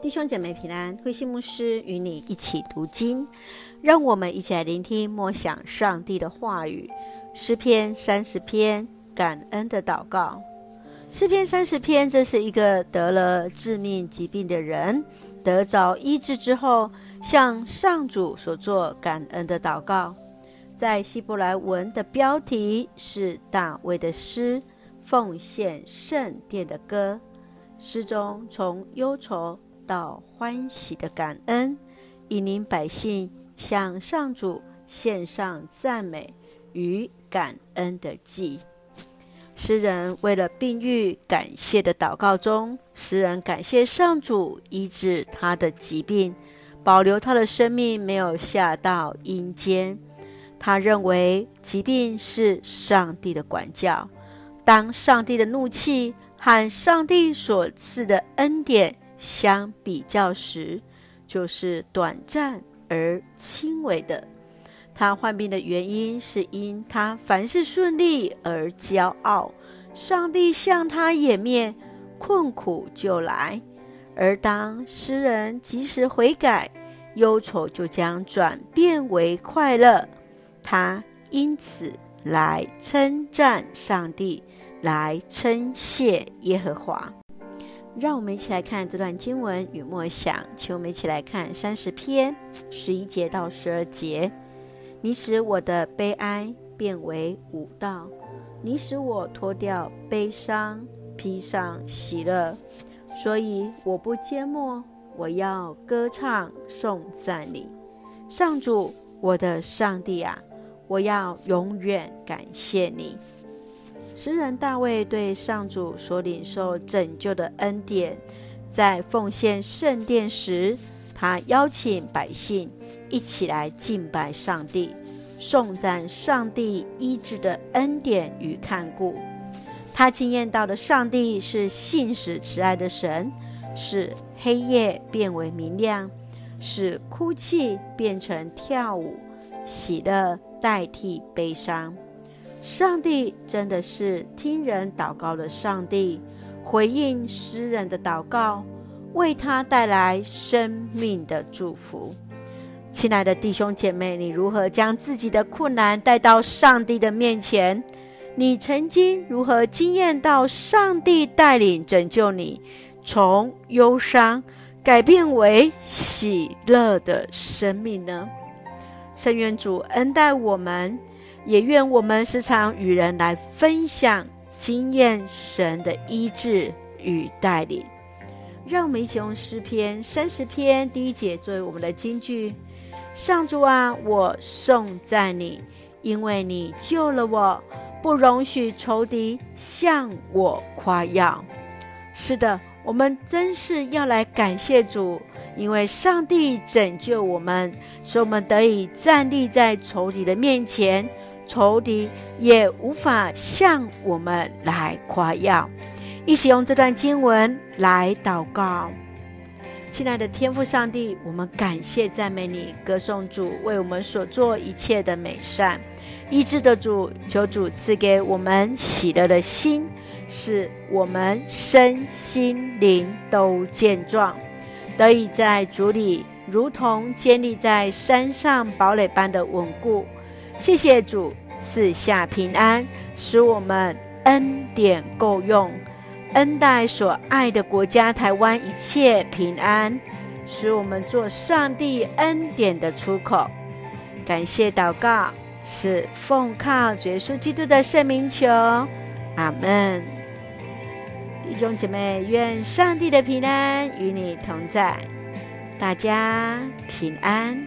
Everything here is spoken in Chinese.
弟兄姐妹平安，慧馨牧师与你一起读经，让我们一起来聆听默想上帝的话语。诗篇三十篇，感恩的祷告。诗篇三十篇，这是一个得了致命疾病的人得着医治之后，向上主所做感恩的祷告。在希伯来文的标题是大卫的诗，奉献圣殿的歌。诗中从忧愁到欢喜的感恩，引领百姓向上主献上赞美与感恩的祭。诗人为了病愈感谢的祷告中，诗人感谢上主医治他的疾病，保留他的生命没有下到阴间。他认为疾病是上帝的管教，当上帝的怒气和上帝所赐的恩典相比较时，就是短暂而轻微的。他患病的原因是因他凡事顺利而骄傲，上帝向他掩面，困苦就来。而当诗人及时悔改，忧愁就将转变为快乐。他因此来称赞上帝，来称谢耶和华。让我们一起来看这段经文与默想，请我们一起来看三十篇十一节到十二节。你使我的悲哀变为舞蹈，你使我脱掉悲伤，披上喜乐。所以我不缄默，我要歌唱颂赞你，上主，我的上帝啊，我要永远感谢你。诗人大卫对上主所领受拯救的恩典，在奉献圣殿时，他邀请百姓一起来敬拜上帝，颂赞上帝医治的恩典与看顾。他经验到的上帝是信实慈爱的神，使黑夜变为明亮，使哭泣变成跳舞，喜乐代替悲伤。上帝真的是听人祷告的上帝，回应诗人的祷告，为他带来生命的祝福。亲爱的弟兄姐妹，你如何将自己的困难带到上帝的面前？你曾经如何经验到上帝带领拯救你，从忧伤改变为喜乐的生命呢？圣愿主恩待我们。也愿我们时常与人来分享经验神的医治与带领。让我们一起用诗篇三十篇第一节作为我们的金句：上主啊，我颂赞你，因为你救了我，不容许仇敌向我夸耀。是的，我们真是要来感谢主，因为上帝拯救我们，使我们得以站立在仇敌的面前。仇敌也无法向我们来夸耀。一起用这段经文来祷告，亲爱的天父上帝，我们感谢赞美你，歌颂主为我们所做一切的美善。医治的主，求主赐给我们喜乐的心，使我们身心灵都健壮，得以在主里如同建立在山上堡垒般的稳固。谢谢主赐下平安，使我们恩典够用，恩待所爱的国家台湾一切平安，使我们做上帝恩典的出口。感谢祷告，是奉靠耶稣基督的圣名求，阿门。弟兄姐妹，愿上帝的平安与你同在，大家平安。